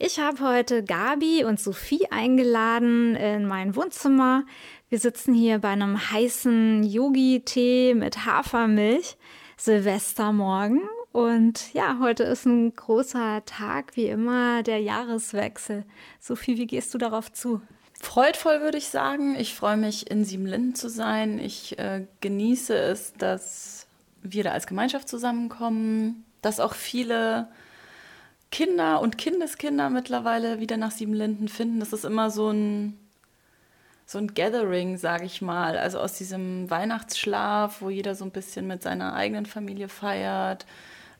Ich habe heute Gabi und Sophie eingeladen in mein Wohnzimmer. Wir sitzen hier bei einem heißen Yogi-Tee mit Hafermilch, Silvestermorgen. Und ja, heute ist ein großer Tag, wie immer, der Jahreswechsel. Sophie, wie gehst du darauf zu? Freudvoll würde ich sagen. Ich freue mich, in Siebenlinden zu sein. Ich äh, genieße es, dass wir da als Gemeinschaft zusammenkommen, dass auch viele Kinder und Kindeskinder mittlerweile wieder nach Siebenlinden finden. Das ist immer so ein, so ein Gathering, sage ich mal. Also aus diesem Weihnachtsschlaf, wo jeder so ein bisschen mit seiner eigenen Familie feiert,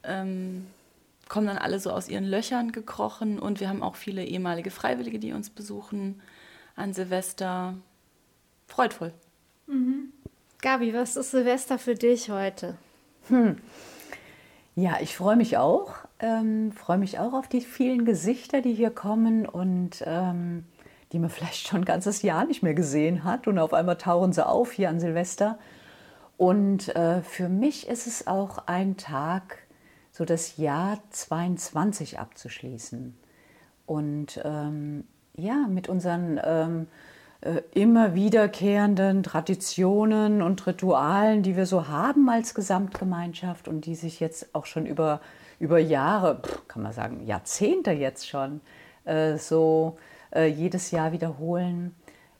ähm, kommen dann alle so aus ihren Löchern gekrochen. Und wir haben auch viele ehemalige Freiwillige, die uns besuchen an Silvester. Freudvoll. Mhm. Gabi, was ist Silvester für dich heute? Hm. Ja, ich freue mich auch. Ähm, freue mich auch auf die vielen Gesichter, die hier kommen und ähm, die man vielleicht schon ein ganzes Jahr nicht mehr gesehen hat. Und auf einmal tauchen sie auf hier an Silvester. Und äh, für mich ist es auch ein Tag, so das Jahr 22 abzuschließen. Und ähm, ja, mit unseren ähm, äh, immer wiederkehrenden Traditionen und Ritualen, die wir so haben als Gesamtgemeinschaft und die sich jetzt auch schon über, über Jahre, kann man sagen, Jahrzehnte jetzt schon, äh, so äh, jedes Jahr wiederholen.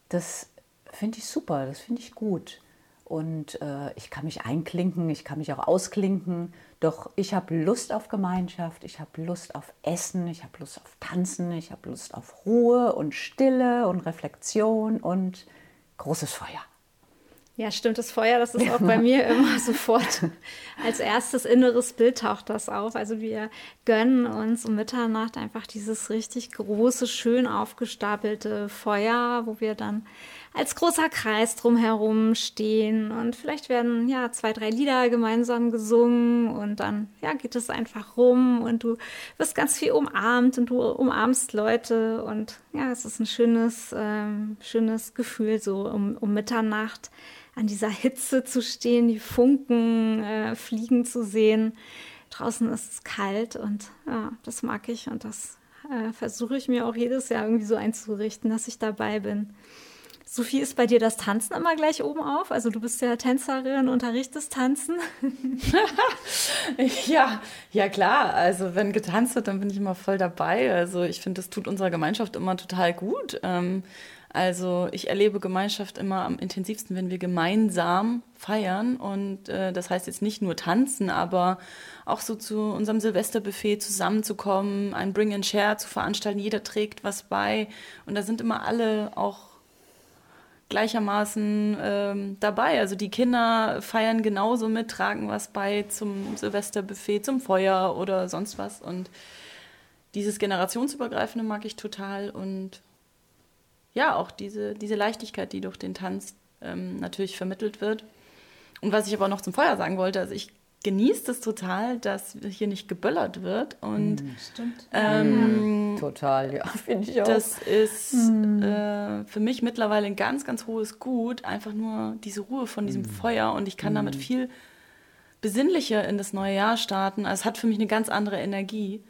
Das finde ich super, das finde ich gut. Und äh, ich kann mich einklinken, ich kann mich auch ausklinken. Doch ich habe Lust auf Gemeinschaft, ich habe Lust auf Essen, ich habe Lust auf Tanzen, ich habe Lust auf Ruhe und Stille und Reflexion und großes Feuer. Ja, stimmt, das Feuer, das ist auch bei mir immer sofort als erstes inneres Bild taucht das auf. Also wir gönnen uns um Mitternacht einfach dieses richtig große, schön aufgestapelte Feuer, wo wir dann als großer Kreis drumherum stehen. Und vielleicht werden ja zwei, drei Lieder gemeinsam gesungen. Und dann ja geht es einfach rum. Und du wirst ganz viel umarmt. Und du umarmst Leute. Und ja, es ist ein schönes, ähm, schönes Gefühl so um, um Mitternacht an dieser Hitze zu stehen, die Funken äh, fliegen zu sehen. Draußen ist es kalt. Und ja, das mag ich. Und das äh, versuche ich mir auch jedes Jahr irgendwie so einzurichten, dass ich dabei bin. Sophie, ist bei dir das Tanzen immer gleich oben auf? Also du bist ja Tänzerin, unterrichtest Tanzen. ja, ja klar. Also wenn getanzt wird, dann bin ich immer voll dabei. Also ich finde, das tut unserer Gemeinschaft immer total gut. Ähm, also ich erlebe Gemeinschaft immer am intensivsten, wenn wir gemeinsam feiern. Und äh, das heißt jetzt nicht nur tanzen, aber auch so zu unserem Silvesterbuffet zusammenzukommen, ein Bring and Share zu veranstalten. Jeder trägt was bei. Und da sind immer alle auch gleichermaßen ähm, dabei. Also die Kinder feiern genauso mit, tragen was bei zum Silvesterbuffet, zum Feuer oder sonst was. Und dieses generationsübergreifende mag ich total und ja, auch diese, diese Leichtigkeit, die durch den Tanz ähm, natürlich vermittelt wird. Und was ich aber noch zum Feuer sagen wollte, also ich genieße es total, dass hier nicht geböllert wird. Und mm, stimmt. Ähm, ja. Total, ja, finde ich auch. Das ist mm. äh, für mich mittlerweile ein ganz, ganz hohes Gut, einfach nur diese Ruhe von diesem mm. Feuer. Und ich kann damit mm. viel besinnlicher in das neue Jahr starten. Also es hat für mich eine ganz andere Energie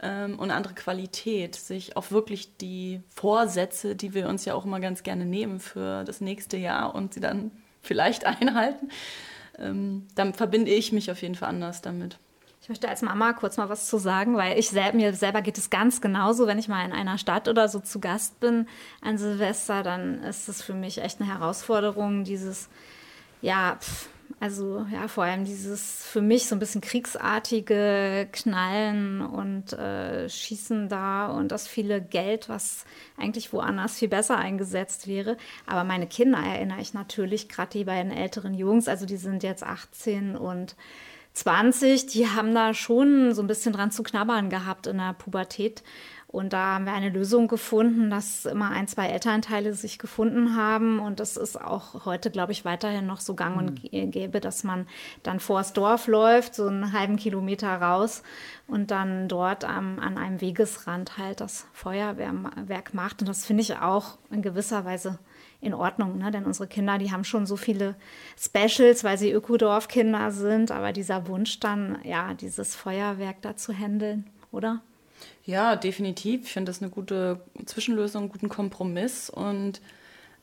ähm, und eine andere Qualität, sich auch wirklich die Vorsätze, die wir uns ja auch immer ganz gerne nehmen für das nächste Jahr und sie dann vielleicht einhalten, ähm, dann verbinde ich mich auf jeden Fall anders damit. Ich möchte als Mama kurz mal was zu sagen, weil ich sel mir selber geht es ganz genauso, wenn ich mal in einer Stadt oder so zu Gast bin an Silvester, dann ist es für mich echt eine Herausforderung, dieses, ja, pff, also ja, vor allem dieses für mich so ein bisschen kriegsartige Knallen und äh, Schießen da und das viele Geld, was eigentlich woanders viel besser eingesetzt wäre. Aber meine Kinder erinnere ich natürlich, gerade die beiden älteren Jungs, also die sind jetzt 18 und 20, die haben da schon so ein bisschen dran zu knabbern gehabt in der Pubertät. Und da haben wir eine Lösung gefunden, dass immer ein, zwei Elternteile sich gefunden haben. Und das ist auch heute, glaube ich, weiterhin noch so gang und mhm. gäbe, dass man dann vors Dorf läuft, so einen halben Kilometer raus und dann dort am, an einem Wegesrand halt das Feuerwerk macht. Und das finde ich auch in gewisser Weise in Ordnung, ne? denn unsere Kinder, die haben schon so viele Specials, weil sie Ökodorfkinder sind, aber dieser Wunsch dann, ja, dieses Feuerwerk da zu handeln, oder? Ja, definitiv. Ich finde das eine gute Zwischenlösung, einen guten Kompromiss und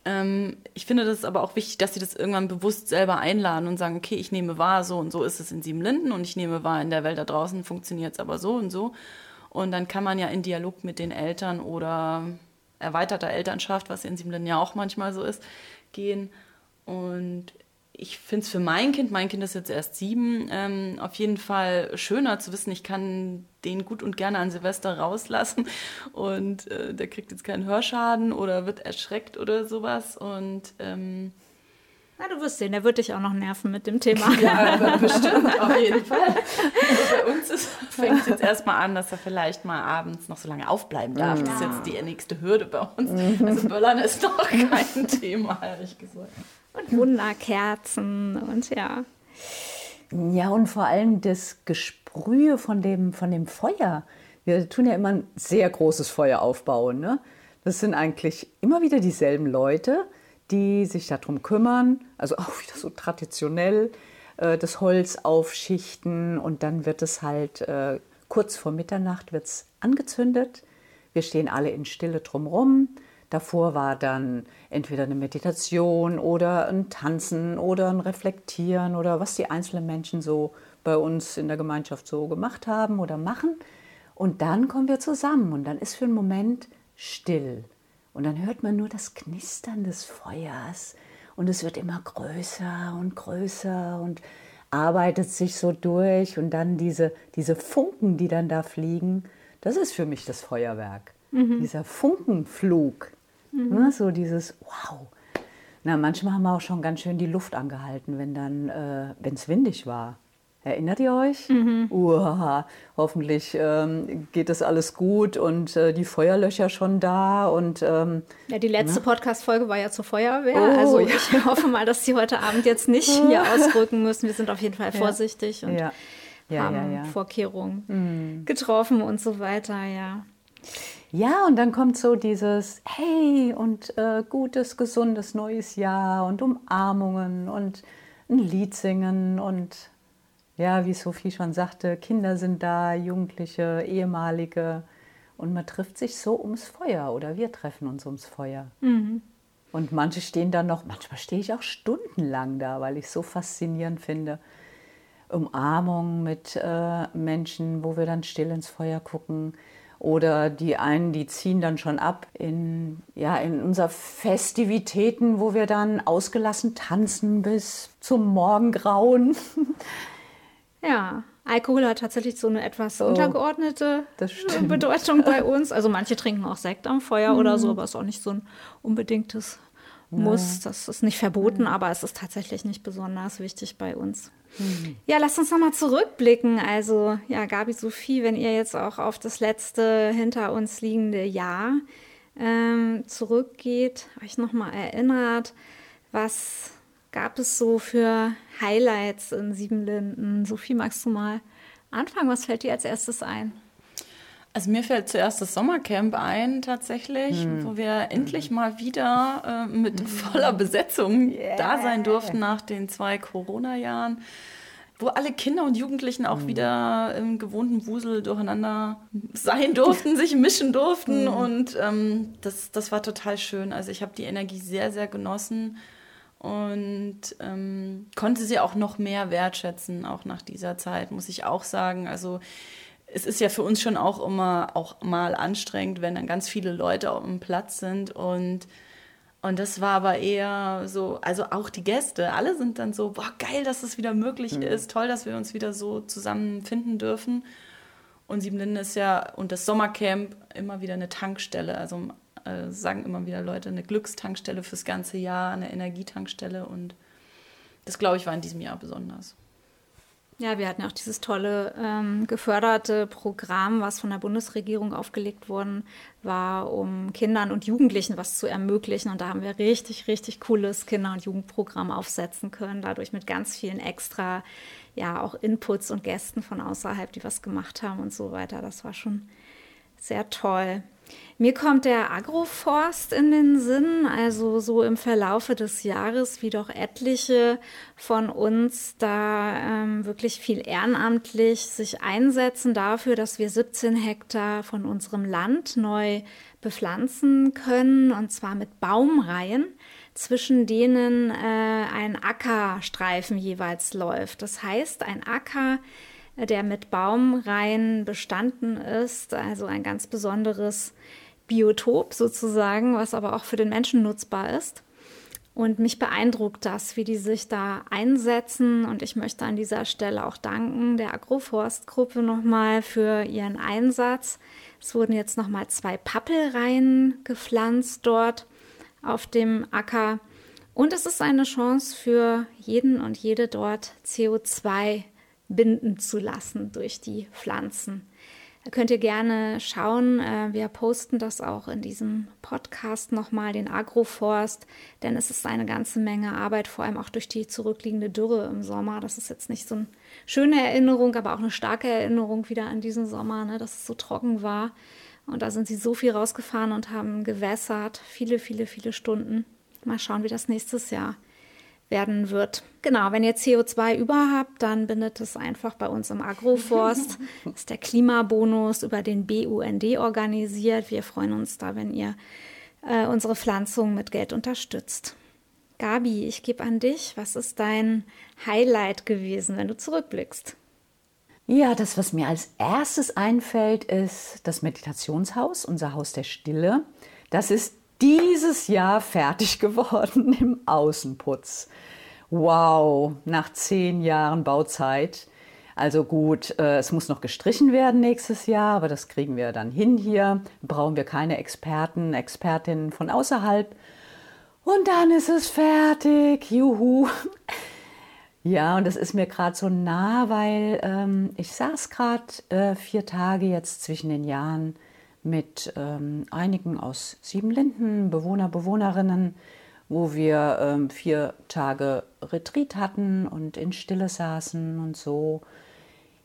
ähm, ich finde das aber auch wichtig, dass sie das irgendwann bewusst selber einladen und sagen, okay, ich nehme wahr, so und so ist es in Siebenlinden und ich nehme wahr, in der Welt da draußen funktioniert es aber so und so. Und dann kann man ja in Dialog mit den Eltern oder erweiterter Elternschaft, was in Siebenlinden ja auch manchmal so ist, gehen. Und ich finde es für mein Kind, mein Kind ist jetzt erst sieben, ähm, auf jeden Fall schöner zu wissen, ich kann den gut und gerne an Silvester rauslassen und äh, der kriegt jetzt keinen Hörschaden oder wird erschreckt oder sowas. Und ähm, na, du wirst sehen, der wird dich auch noch nerven mit dem Thema. Ja, bestimmt, auf jeden Fall. Also bei uns fängt es jetzt erstmal an, dass er vielleicht mal abends noch so lange aufbleiben darf. Ja. Das ist jetzt die nächste Hürde bei uns. Also Böllern ist noch kein Thema, ehrlich gesagt. Und Wunderkerzen und ja. Ja, und vor allem das Gesprühe von dem, von dem Feuer. Wir tun ja immer ein sehr großes Feuer aufbauen. Ne? Das sind eigentlich immer wieder dieselben Leute die sich darum kümmern, also auch wieder so traditionell äh, das Holz aufschichten und dann wird es halt äh, kurz vor Mitternacht wird's angezündet. Wir stehen alle in Stille drumherum. Davor war dann entweder eine Meditation oder ein Tanzen oder ein Reflektieren oder was die einzelnen Menschen so bei uns in der Gemeinschaft so gemacht haben oder machen. Und dann kommen wir zusammen und dann ist für einen Moment still. Und dann hört man nur das Knistern des Feuers und es wird immer größer und größer und arbeitet sich so durch und dann diese, diese Funken, die dann da fliegen, das ist für mich das Feuerwerk. Mhm. Dieser Funkenflug, mhm. ne, so dieses Wow. Na, manchmal haben wir auch schon ganz schön die Luft angehalten, wenn dann, äh, wenn es windig war. Erinnert ihr euch? Mhm. Uah, hoffentlich ähm, geht das alles gut und äh, die Feuerlöcher schon da. Und, ähm, ja, die letzte ne? Podcast-Folge war ja zur Feuerwehr. Oh, also ja. ich hoffe mal, dass Sie heute Abend jetzt nicht hier ausrücken müssen. Wir sind auf jeden Fall vorsichtig ja. und ja. haben Vorkehrungen mhm. getroffen und so weiter, ja. Ja, und dann kommt so dieses Hey und äh, gutes, gesundes neues Jahr und Umarmungen und ein Lied singen und ja, wie Sophie schon sagte, Kinder sind da, Jugendliche, ehemalige. Und man trifft sich so ums Feuer oder wir treffen uns ums Feuer. Mhm. Und manche stehen dann noch, manchmal stehe ich auch stundenlang da, weil ich es so faszinierend finde. Umarmung mit äh, Menschen, wo wir dann still ins Feuer gucken. Oder die einen, die ziehen dann schon ab in, ja, in unser Festivitäten, wo wir dann ausgelassen tanzen bis zum Morgengrauen. Ja, Alkohol hat tatsächlich so eine etwas oh, untergeordnete Bedeutung bei uns. Also manche trinken auch Sekt am Feuer mhm. oder so, aber es ist auch nicht so ein unbedingtes Muss. Das ist nicht verboten, mhm. aber es ist tatsächlich nicht besonders wichtig bei uns. Mhm. Ja, lasst uns nochmal zurückblicken. Also, ja, Gabi, Sophie, wenn ihr jetzt auch auf das letzte hinter uns liegende Jahr ähm, zurückgeht, euch nochmal erinnert, was gab es so für Highlights in Siebenlinden? Sophie, magst du mal anfangen? Was fällt dir als erstes ein? Also mir fällt zuerst das Sommercamp ein tatsächlich, hm. wo wir endlich mal wieder äh, mit hm. voller Besetzung yeah. da sein durften nach den zwei Corona-Jahren, wo alle Kinder und Jugendlichen auch hm. wieder im gewohnten Wusel durcheinander sein durften, sich mischen durften hm. und ähm, das, das war total schön. Also ich habe die Energie sehr, sehr genossen und ähm, konnte sie auch noch mehr wertschätzen, auch nach dieser Zeit, muss ich auch sagen. Also es ist ja für uns schon auch immer auch mal anstrengend, wenn dann ganz viele Leute auf dem Platz sind und und das war aber eher so, also auch die Gäste, alle sind dann so, boah, geil, dass es wieder möglich mhm. ist, toll, dass wir uns wieder so zusammenfinden dürfen. Und Siebenlinden ist ja und das Sommercamp immer wieder eine Tankstelle. Also äh, sagen immer wieder Leute, eine Glückstankstelle fürs ganze Jahr, eine Energietankstelle und das, glaube ich, war in diesem Jahr besonders. Ja, wir hatten auch dieses tolle ähm, geförderte Programm, was von der Bundesregierung aufgelegt worden war, um Kindern und Jugendlichen was zu ermöglichen. Und da haben wir richtig, richtig cooles Kinder- und Jugendprogramm aufsetzen können, dadurch mit ganz vielen extra, ja, auch Inputs und Gästen von außerhalb, die was gemacht haben und so weiter. Das war schon sehr toll. Mir kommt der Agroforst in den Sinn, also so im Verlaufe des Jahres, wie doch etliche von uns da ähm, wirklich viel ehrenamtlich sich einsetzen dafür, dass wir 17 Hektar von unserem Land neu bepflanzen können, und zwar mit Baumreihen, zwischen denen äh, ein Ackerstreifen jeweils läuft. Das heißt, ein Acker, der mit Baumreihen bestanden ist, also ein ganz besonderes Biotop sozusagen, was aber auch für den Menschen nutzbar ist. Und mich beeindruckt das, wie die sich da einsetzen. Und ich möchte an dieser Stelle auch danken der Agroforstgruppe nochmal für ihren Einsatz. Es wurden jetzt nochmal zwei Pappelreihen gepflanzt dort auf dem Acker. Und es ist eine Chance für jeden und jede dort CO2 binden zu lassen durch die Pflanzen. Da könnt ihr gerne schauen. Äh, wir posten das auch in diesem Podcast nochmal, den Agroforst, denn es ist eine ganze Menge Arbeit, vor allem auch durch die zurückliegende Dürre im Sommer. Das ist jetzt nicht so eine schöne Erinnerung, aber auch eine starke Erinnerung wieder an diesen Sommer, ne, dass es so trocken war. Und da sind sie so viel rausgefahren und haben gewässert, viele, viele, viele Stunden. Mal schauen, wie das nächstes Jahr werden wird. Genau, wenn ihr CO2 über habt, dann bindet es einfach bei uns im Agroforst. Das ist der Klimabonus über den BUND organisiert. Wir freuen uns da, wenn ihr äh, unsere Pflanzung mit Geld unterstützt. Gabi, ich gebe an dich. Was ist dein Highlight gewesen, wenn du zurückblickst? Ja, das, was mir als erstes einfällt, ist das Meditationshaus, unser Haus der Stille. Das ist dieses Jahr fertig geworden im Außenputz. Wow, nach zehn Jahren Bauzeit. Also gut, äh, es muss noch gestrichen werden nächstes Jahr, aber das kriegen wir dann hin hier. Brauchen wir keine Experten, Expertinnen von außerhalb. Und dann ist es fertig. Juhu. Ja, und das ist mir gerade so nah, weil ähm, ich saß gerade äh, vier Tage jetzt zwischen den Jahren mit ähm, einigen aus Siebenlinden, Bewohner, Bewohnerinnen, wo wir ähm, vier Tage Retreat hatten und in Stille saßen und so.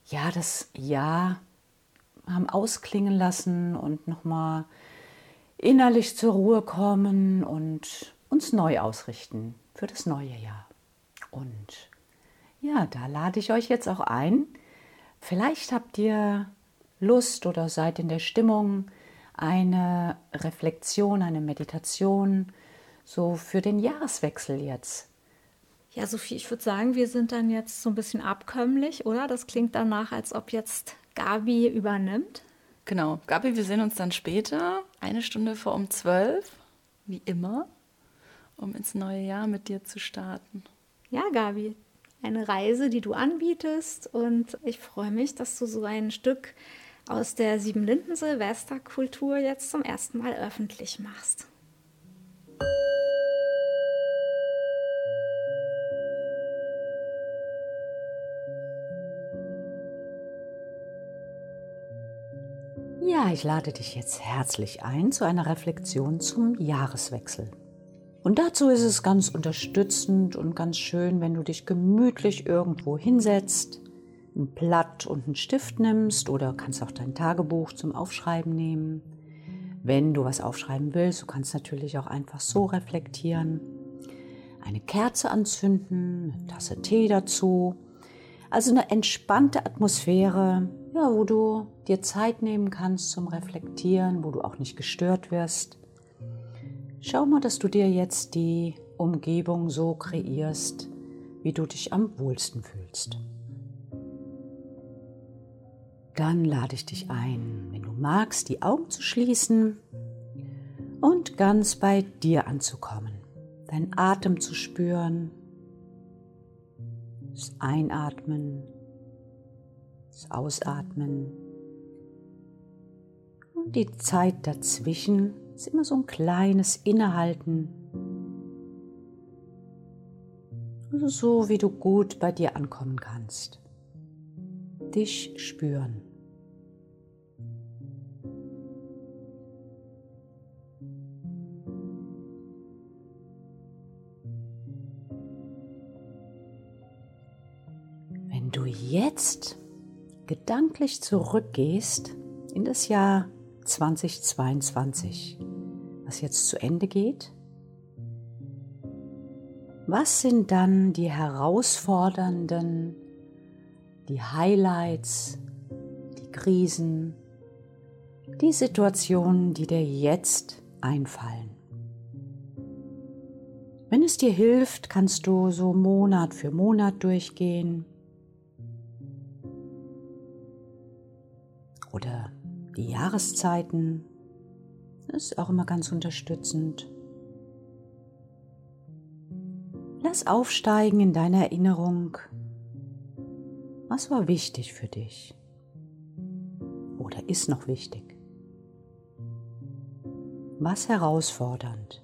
Ja, das Jahr haben ausklingen lassen und nochmal innerlich zur Ruhe kommen und uns neu ausrichten für das neue Jahr. Und ja, da lade ich euch jetzt auch ein. Vielleicht habt ihr Lust oder seid in der Stimmung, eine Reflexion, eine Meditation so für den Jahreswechsel jetzt. Ja, Sophie, ich würde sagen, wir sind dann jetzt so ein bisschen abkömmlich, oder? Das klingt danach, als ob jetzt Gabi übernimmt. Genau, Gabi, wir sehen uns dann später, eine Stunde vor um zwölf, wie immer, um ins neue Jahr mit dir zu starten. Ja, Gabi, eine Reise, die du anbietest. Und ich freue mich, dass du so ein Stück aus der Siebenlinden-Silvesterkultur jetzt zum ersten Mal öffentlich machst. Ja, ich lade dich jetzt herzlich ein zu einer Reflexion zum Jahreswechsel. Und dazu ist es ganz unterstützend und ganz schön, wenn du dich gemütlich irgendwo hinsetzt, ein Blatt und einen Stift nimmst oder kannst auch dein Tagebuch zum Aufschreiben nehmen. Wenn du was aufschreiben willst, du kannst natürlich auch einfach so reflektieren. Eine Kerze anzünden, eine Tasse Tee dazu. Also eine entspannte Atmosphäre, ja, wo du dir Zeit nehmen kannst zum Reflektieren, wo du auch nicht gestört wirst. Schau mal, dass du dir jetzt die Umgebung so kreierst, wie du dich am wohlsten fühlst. Dann lade ich dich ein, wenn du magst, die Augen zu schließen und ganz bei dir anzukommen, deinen Atem zu spüren, das Einatmen, das Ausatmen. Und die Zeit dazwischen. Ist immer so ein kleines Innehalten. Also so, wie du gut bei dir ankommen kannst. Dich spüren. Wenn du jetzt gedanklich zurückgehst in das Jahr 2022, was jetzt zu Ende geht, was sind dann die herausfordernden, die Highlights, die Krisen, die Situationen, die dir jetzt einfallen? Wenn es dir hilft, kannst du so Monat für Monat durchgehen oder die Jahreszeiten. Das ist auch immer ganz unterstützend. Lass aufsteigen in deiner Erinnerung. Was war wichtig für dich? Oder ist noch wichtig? Was herausfordernd?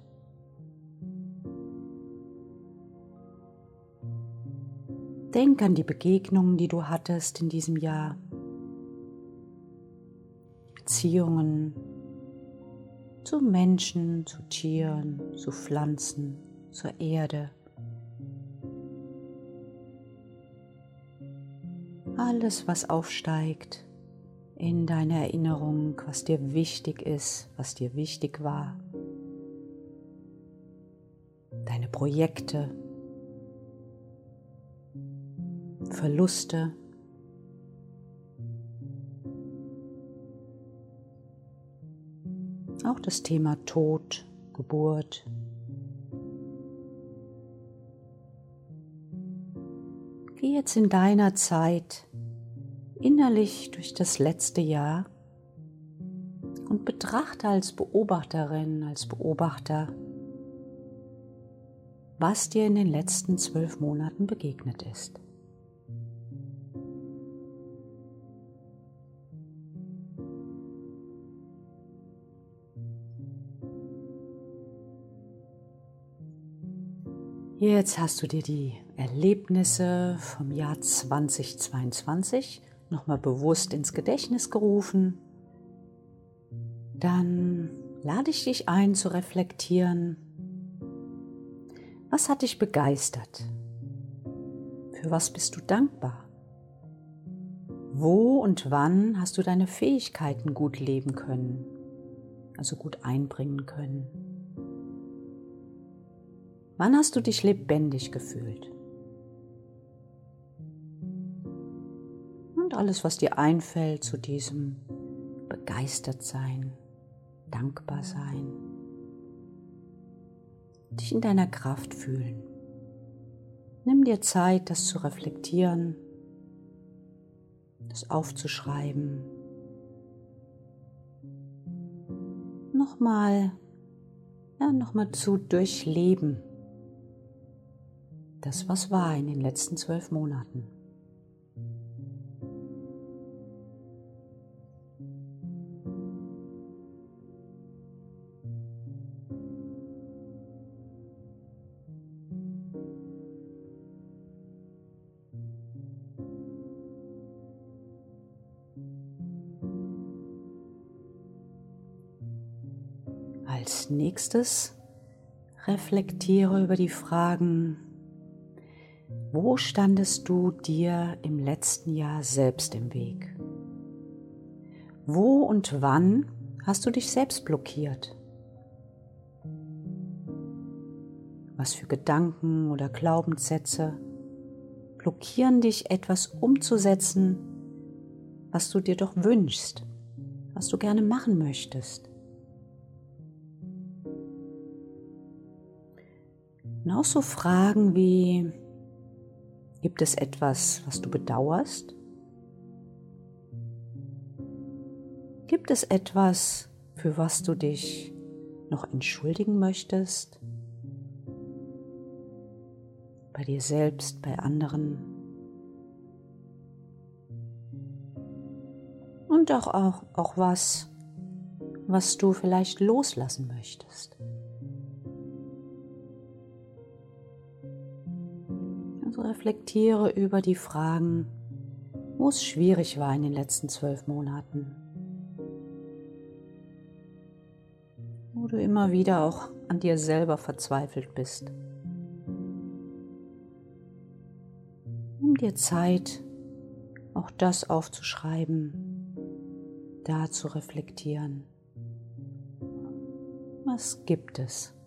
Denk an die Begegnungen, die du hattest in diesem Jahr. Beziehungen zu Menschen, zu Tieren, zu Pflanzen, zur Erde. Alles, was aufsteigt in deiner Erinnerung, was dir wichtig ist, was dir wichtig war. Deine Projekte, Verluste, auch das Thema Tod, Geburt. Geh jetzt in deiner Zeit innerlich durch das letzte Jahr und betrachte als Beobachterin, als Beobachter, was dir in den letzten zwölf Monaten begegnet ist. Jetzt hast du dir die Erlebnisse vom Jahr 2022 nochmal bewusst ins Gedächtnis gerufen. Dann lade ich dich ein zu reflektieren. Was hat dich begeistert? Für was bist du dankbar? Wo und wann hast du deine Fähigkeiten gut leben können, also gut einbringen können? Wann hast du dich lebendig gefühlt? Alles, was dir einfällt zu diesem begeistert sein, dankbar sein, dich in deiner Kraft fühlen. Nimm dir Zeit, das zu reflektieren, das aufzuschreiben. Nochmal, ja, nochmal zu durchleben das, was war in den letzten zwölf Monaten. Nächstes reflektiere über die Fragen, wo standest du dir im letzten Jahr selbst im Weg? Wo und wann hast du dich selbst blockiert? Was für Gedanken oder Glaubenssätze blockieren dich, etwas umzusetzen, was du dir doch wünschst, was du gerne machen möchtest? Und auch so Fragen wie, Gibt es etwas, was du bedauerst? Gibt es etwas, für was du dich noch entschuldigen möchtest? Bei dir selbst, bei anderen? Und auch, auch, auch was, was du vielleicht loslassen möchtest. Reflektiere über die Fragen, wo es schwierig war in den letzten zwölf Monaten. Wo du immer wieder auch an dir selber verzweifelt bist. Nimm dir Zeit, auch das aufzuschreiben, da zu reflektieren. Was gibt es?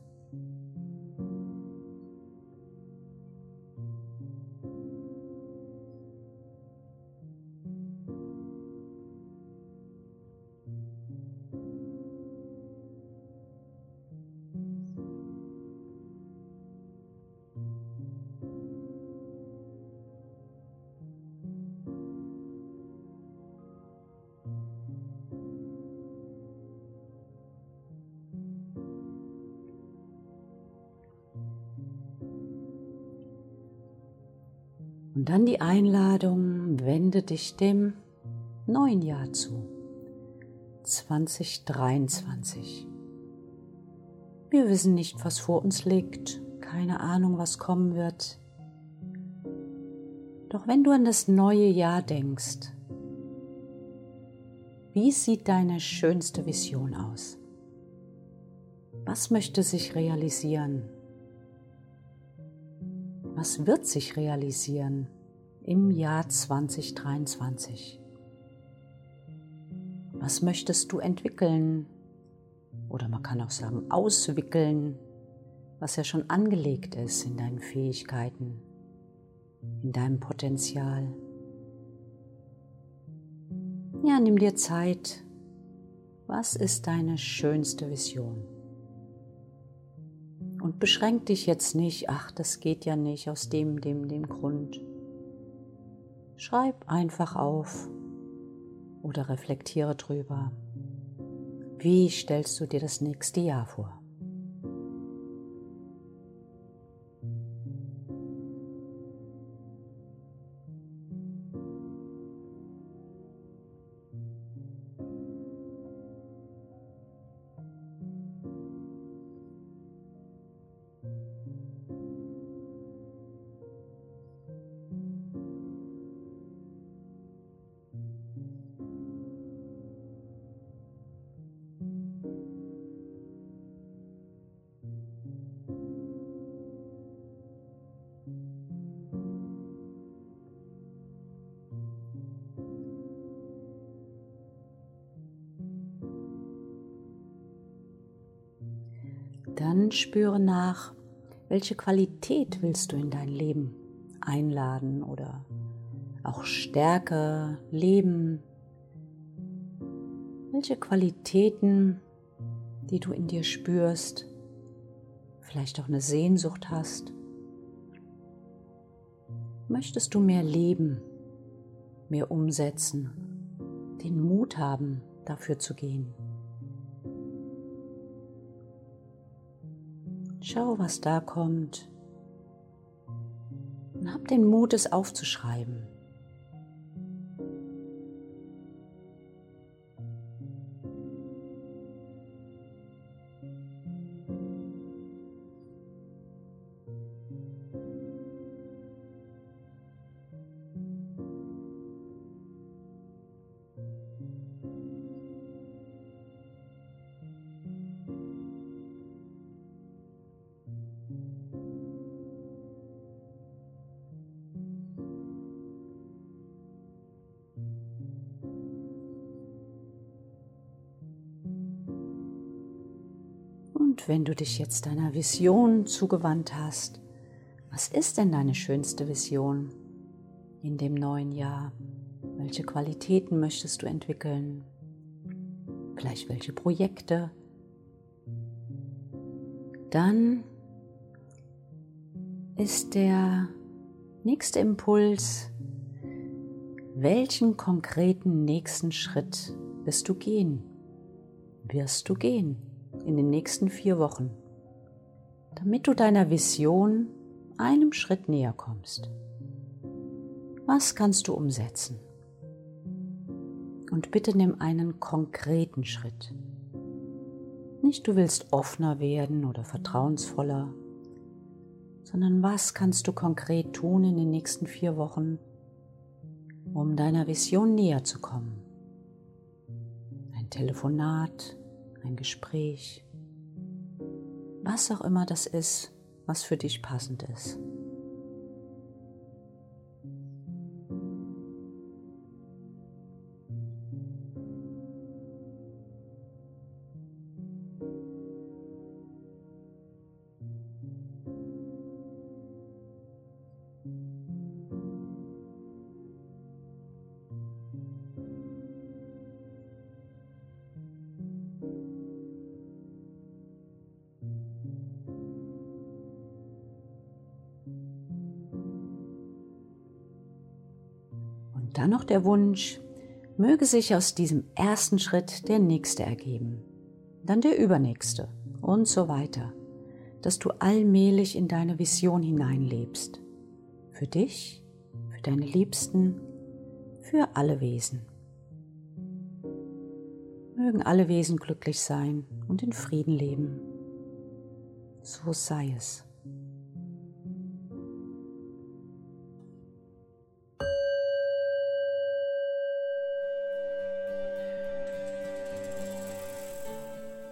Und dann die Einladung, wende dich dem neuen Jahr zu, 2023. Wir wissen nicht, was vor uns liegt, keine Ahnung, was kommen wird. Doch wenn du an das neue Jahr denkst, wie sieht deine schönste Vision aus? Was möchte sich realisieren? Was wird sich realisieren im Jahr 2023? Was möchtest du entwickeln? Oder man kann auch sagen, auswickeln, was ja schon angelegt ist in deinen Fähigkeiten, in deinem Potenzial. Ja, nimm dir Zeit. Was ist deine schönste Vision? Und beschränk dich jetzt nicht, ach, das geht ja nicht aus dem, dem, dem Grund. Schreib einfach auf oder reflektiere drüber. Wie stellst du dir das nächste Jahr vor? Dann spüre nach, welche Qualität willst du in dein Leben einladen oder auch Stärke, Leben. Welche Qualitäten, die du in dir spürst, vielleicht auch eine Sehnsucht hast. Möchtest du mehr leben, mehr umsetzen, den Mut haben, dafür zu gehen? Schau, was da kommt. Und hab den Mut, es aufzuschreiben. Und wenn du dich jetzt deiner Vision zugewandt hast, was ist denn deine schönste Vision in dem neuen Jahr? Welche Qualitäten möchtest du entwickeln? Vielleicht welche Projekte? Dann ist der nächste Impuls, welchen konkreten nächsten Schritt wirst du gehen? Wirst du gehen? In den nächsten vier Wochen, damit du deiner Vision einem Schritt näher kommst. Was kannst du umsetzen? Und bitte nimm einen konkreten Schritt. Nicht du willst offener werden oder vertrauensvoller, sondern was kannst du konkret tun in den nächsten vier Wochen, um deiner Vision näher zu kommen. Ein Telefonat, ein Gespräch, was auch immer das ist, was für dich passend ist. Der Wunsch, möge sich aus diesem ersten Schritt der nächste ergeben, dann der übernächste und so weiter, dass du allmählich in deine Vision hineinlebst. Für dich, für deine Liebsten, für alle Wesen. Mögen alle Wesen glücklich sein und in Frieden leben. So sei es.